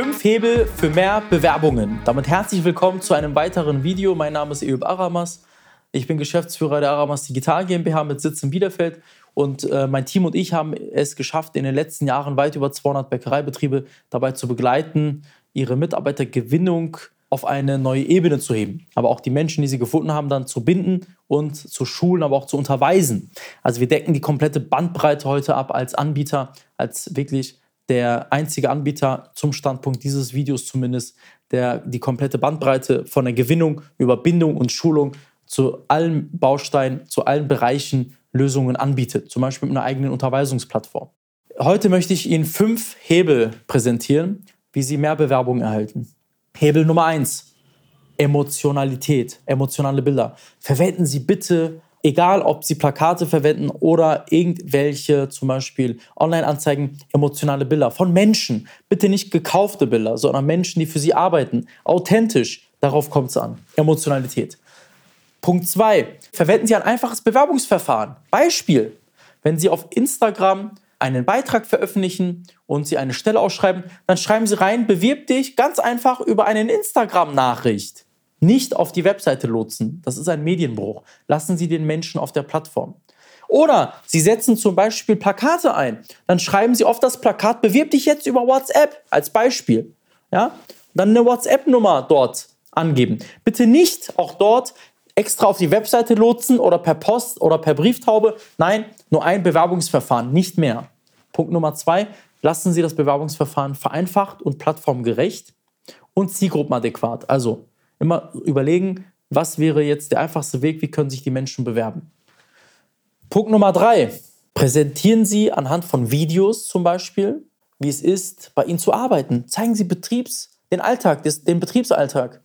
Fünf Hebel für mehr Bewerbungen. Damit herzlich willkommen zu einem weiteren Video. Mein Name ist Eub Aramas. Ich bin Geschäftsführer der Aramas Digital GmbH mit Sitz in Bielefeld. Und äh, mein Team und ich haben es geschafft, in den letzten Jahren weit über 200 Bäckereibetriebe dabei zu begleiten, ihre Mitarbeitergewinnung auf eine neue Ebene zu heben. Aber auch die Menschen, die sie gefunden haben, dann zu binden und zu schulen, aber auch zu unterweisen. Also wir decken die komplette Bandbreite heute ab als Anbieter, als wirklich der einzige Anbieter zum Standpunkt dieses Videos zumindest, der die komplette Bandbreite von der Gewinnung über Bindung und Schulung zu allen Bausteinen, zu allen Bereichen Lösungen anbietet, zum Beispiel mit einer eigenen Unterweisungsplattform. Heute möchte ich Ihnen fünf Hebel präsentieren, wie Sie mehr Bewerbungen erhalten. Hebel Nummer eins: Emotionalität, emotionale Bilder. Verwenden Sie bitte egal ob sie Plakate verwenden oder irgendwelche zum Beispiel Online-Anzeigen, emotionale Bilder von Menschen. Bitte nicht gekaufte Bilder, sondern Menschen, die für sie arbeiten. Authentisch, darauf kommt es an. Emotionalität. Punkt 2. Verwenden Sie ein einfaches Bewerbungsverfahren. Beispiel, wenn Sie auf Instagram einen Beitrag veröffentlichen und Sie eine Stelle ausschreiben, dann schreiben Sie rein, bewirb dich ganz einfach über eine Instagram-Nachricht nicht auf die Webseite lotsen. Das ist ein Medienbruch. Lassen Sie den Menschen auf der Plattform. Oder Sie setzen zum Beispiel Plakate ein. Dann schreiben Sie auf das Plakat, bewirb dich jetzt über WhatsApp als Beispiel. Ja? Dann eine WhatsApp-Nummer dort angeben. Bitte nicht auch dort extra auf die Webseite lotsen oder per Post oder per Brieftaube. Nein, nur ein Bewerbungsverfahren, nicht mehr. Punkt Nummer zwei, lassen Sie das Bewerbungsverfahren vereinfacht und plattformgerecht und zielgruppenadäquat. Also Immer überlegen, was wäre jetzt der einfachste Weg, wie können sich die Menschen bewerben. Punkt Nummer drei. Präsentieren Sie anhand von Videos zum Beispiel, wie es ist, bei Ihnen zu arbeiten. Zeigen Sie Betriebs, den Alltag, den Betriebsalltag.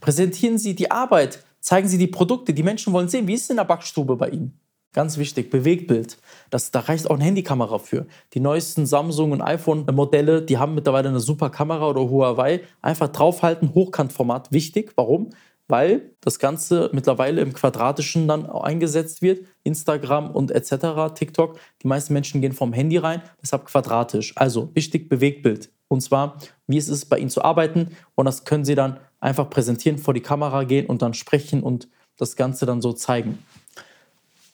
Präsentieren Sie die Arbeit, zeigen Sie die Produkte. Die Menschen wollen sehen, wie ist es in der Backstube bei Ihnen. Ganz wichtig, Bewegtbild. Das, da reicht auch eine Handykamera für. Die neuesten Samsung und iPhone-Modelle, die haben mittlerweile eine super Kamera oder Huawei. Einfach draufhalten, Hochkantformat, wichtig. Warum? Weil das Ganze mittlerweile im Quadratischen dann eingesetzt wird. Instagram und etc., TikTok. Die meisten Menschen gehen vom Handy rein, deshalb quadratisch. Also wichtig, Bewegtbild. Und zwar, wie es ist, bei Ihnen zu arbeiten. Und das können Sie dann einfach präsentieren, vor die Kamera gehen und dann sprechen und das Ganze dann so zeigen.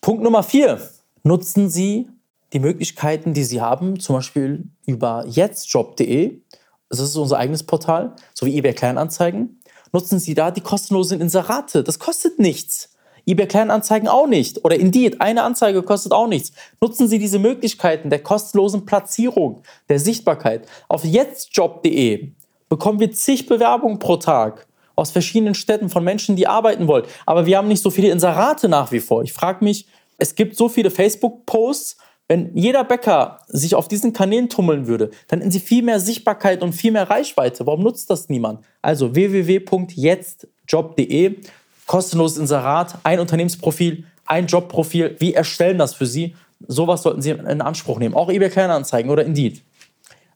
Punkt Nummer vier. Nutzen Sie die Möglichkeiten, die Sie haben, zum Beispiel über jetztjob.de. Das ist unser eigenes Portal, sowie eBay Kleinanzeigen. Nutzen Sie da die kostenlosen Inserate. Das kostet nichts. eBay Kleinanzeigen auch nicht. Oder Indeed, eine Anzeige kostet auch nichts. Nutzen Sie diese Möglichkeiten der kostenlosen Platzierung, der Sichtbarkeit. Auf jetztjob.de bekommen wir zig Bewerbungen pro Tag aus verschiedenen Städten von Menschen, die arbeiten wollen. Aber wir haben nicht so viele Inserate nach wie vor. Ich frage mich, es gibt so viele Facebook-Posts, wenn jeder Bäcker sich auf diesen Kanälen tummeln würde, dann hätten sie viel mehr Sichtbarkeit und viel mehr Reichweite. Warum nutzt das niemand? Also www.jetztjob.de, kostenloses Inserat, ein Unternehmensprofil, ein Jobprofil. Wir erstellen das für Sie. Sowas sollten Sie in Anspruch nehmen. Auch eBay Kleinanzeigen oder Indeed.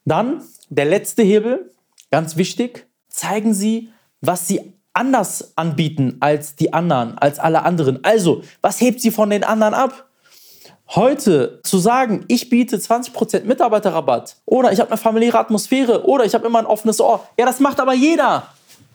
Dann der letzte Hebel, ganz wichtig, zeigen Sie was sie anders anbieten als die anderen, als alle anderen. Also, was hebt sie von den anderen ab? Heute zu sagen, ich biete 20% Mitarbeiterrabatt oder ich habe eine familiäre Atmosphäre oder ich habe immer ein offenes Ohr. Ja, das macht aber jeder.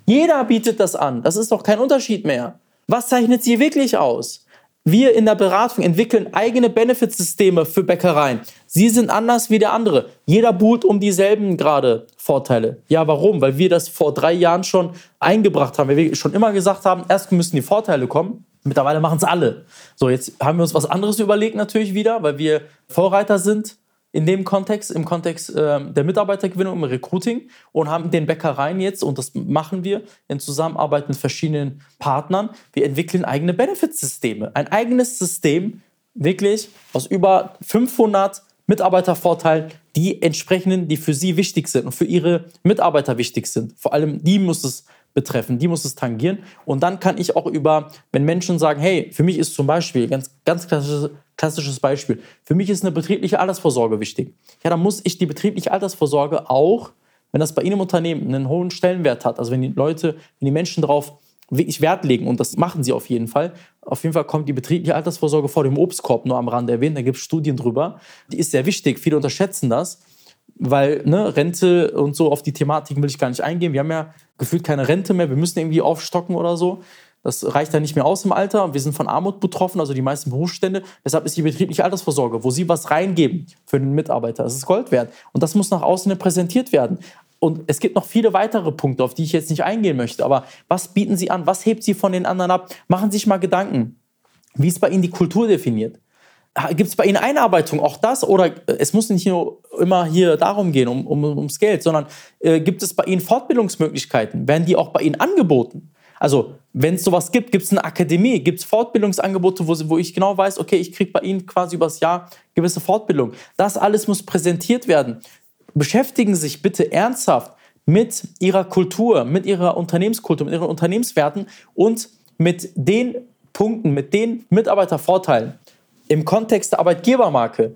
Jeder bietet das an. Das ist doch kein Unterschied mehr. Was zeichnet sie wirklich aus? Wir in der Beratung entwickeln eigene Benefitsysteme für Bäckereien. Sie sind anders wie der andere. Jeder buhlt um dieselben gerade Vorteile. Ja, warum? Weil wir das vor drei Jahren schon eingebracht haben. Weil wir schon immer gesagt haben, erst müssen die Vorteile kommen. Mittlerweile machen es alle. So, jetzt haben wir uns was anderes überlegt natürlich wieder, weil wir Vorreiter sind in dem Kontext, im Kontext äh, der Mitarbeitergewinnung im Recruiting und haben den Bäckereien jetzt, und das machen wir in Zusammenarbeit mit verschiedenen Partnern, wir entwickeln eigene Benefitsysteme. Ein eigenes System, wirklich aus über 500 Mitarbeitervorteilen, die entsprechenden, die für sie wichtig sind und für ihre Mitarbeiter wichtig sind. Vor allem die muss es betreffen, die muss es tangieren. Und dann kann ich auch über, wenn Menschen sagen, hey, für mich ist zum Beispiel, ganz, ganz klassisches, klassisches Beispiel, für mich ist eine betriebliche Altersvorsorge wichtig. Ja, dann muss ich die betriebliche Altersvorsorge auch, wenn das bei Ihnen im Unternehmen einen hohen Stellenwert hat, also wenn die Leute, wenn die Menschen darauf wirklich Wert legen und das machen sie auf jeden Fall. Auf jeden Fall kommt die betriebliche Altersvorsorge vor dem Obstkorb nur am Rande erwähnt, da gibt es Studien drüber. Die ist sehr wichtig, viele unterschätzen das weil ne, Rente und so auf die Thematiken will ich gar nicht eingehen. Wir haben ja gefühlt keine Rente mehr. Wir müssen irgendwie aufstocken oder so. Das reicht dann nicht mehr aus im Alter. Wir sind von Armut betroffen, also die meisten Berufsstände. Deshalb ist die betriebliche Altersvorsorge, wo Sie was reingeben für den Mitarbeiter. Das ist Gold wert. Und das muss nach außen präsentiert werden. Und es gibt noch viele weitere Punkte, auf die ich jetzt nicht eingehen möchte. Aber was bieten Sie an? Was hebt Sie von den anderen ab? Machen Sie sich mal Gedanken. Wie ist bei Ihnen die Kultur definiert? Gibt es bei Ihnen Einarbeitung, auch das? Oder äh, es muss nicht nur immer hier darum gehen, um, um, ums Geld, sondern äh, gibt es bei Ihnen Fortbildungsmöglichkeiten? Werden die auch bei Ihnen angeboten? Also, wenn es sowas gibt, gibt es eine Akademie, gibt es Fortbildungsangebote, wo, wo ich genau weiß, okay, ich kriege bei Ihnen quasi übers Jahr gewisse Fortbildung. Das alles muss präsentiert werden. Beschäftigen Sie sich bitte ernsthaft mit Ihrer Kultur, mit Ihrer Unternehmenskultur, mit Ihren Unternehmenswerten und mit den Punkten, mit den Mitarbeitervorteilen im Kontext der Arbeitgebermarke,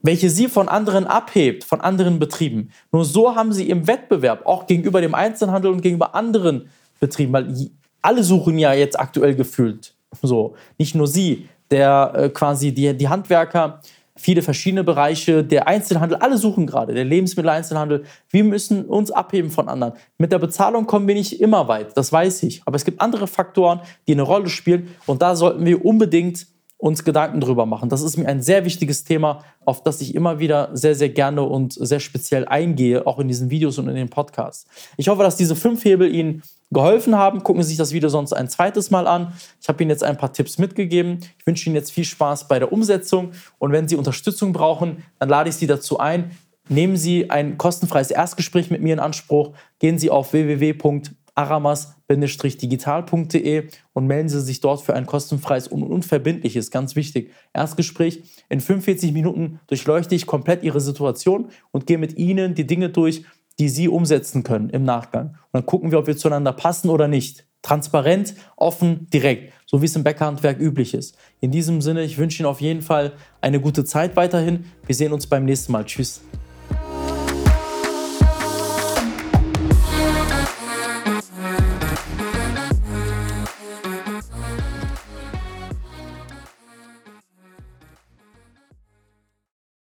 welche Sie von anderen abhebt, von anderen Betrieben. Nur so haben Sie im Wettbewerb, auch gegenüber dem Einzelhandel und gegenüber anderen Betrieben, weil alle suchen ja jetzt aktuell gefühlt. So, nicht nur Sie, der äh, quasi die, die Handwerker, viele verschiedene Bereiche, der Einzelhandel, alle suchen gerade, der Lebensmitteleinzelhandel. Wir müssen uns abheben von anderen. Mit der Bezahlung kommen wir nicht immer weit, das weiß ich. Aber es gibt andere Faktoren, die eine Rolle spielen und da sollten wir unbedingt uns Gedanken drüber machen. Das ist mir ein sehr wichtiges Thema, auf das ich immer wieder sehr, sehr gerne und sehr speziell eingehe, auch in diesen Videos und in den Podcasts. Ich hoffe, dass diese fünf Hebel Ihnen geholfen haben. Gucken Sie sich das Video sonst ein zweites Mal an. Ich habe Ihnen jetzt ein paar Tipps mitgegeben. Ich wünsche Ihnen jetzt viel Spaß bei der Umsetzung und wenn Sie Unterstützung brauchen, dann lade ich Sie dazu ein. Nehmen Sie ein kostenfreies Erstgespräch mit mir in Anspruch. Gehen Sie auf www aramas-digital.de und melden Sie sich dort für ein kostenfreies und unverbindliches, ganz wichtig, Erstgespräch. In 45 Minuten durchleuchte ich komplett Ihre Situation und gehe mit Ihnen die Dinge durch, die Sie umsetzen können im Nachgang. Und dann gucken wir, ob wir zueinander passen oder nicht. Transparent, offen, direkt, so wie es im Bäckerhandwerk üblich ist. In diesem Sinne, ich wünsche Ihnen auf jeden Fall eine gute Zeit weiterhin. Wir sehen uns beim nächsten Mal. Tschüss.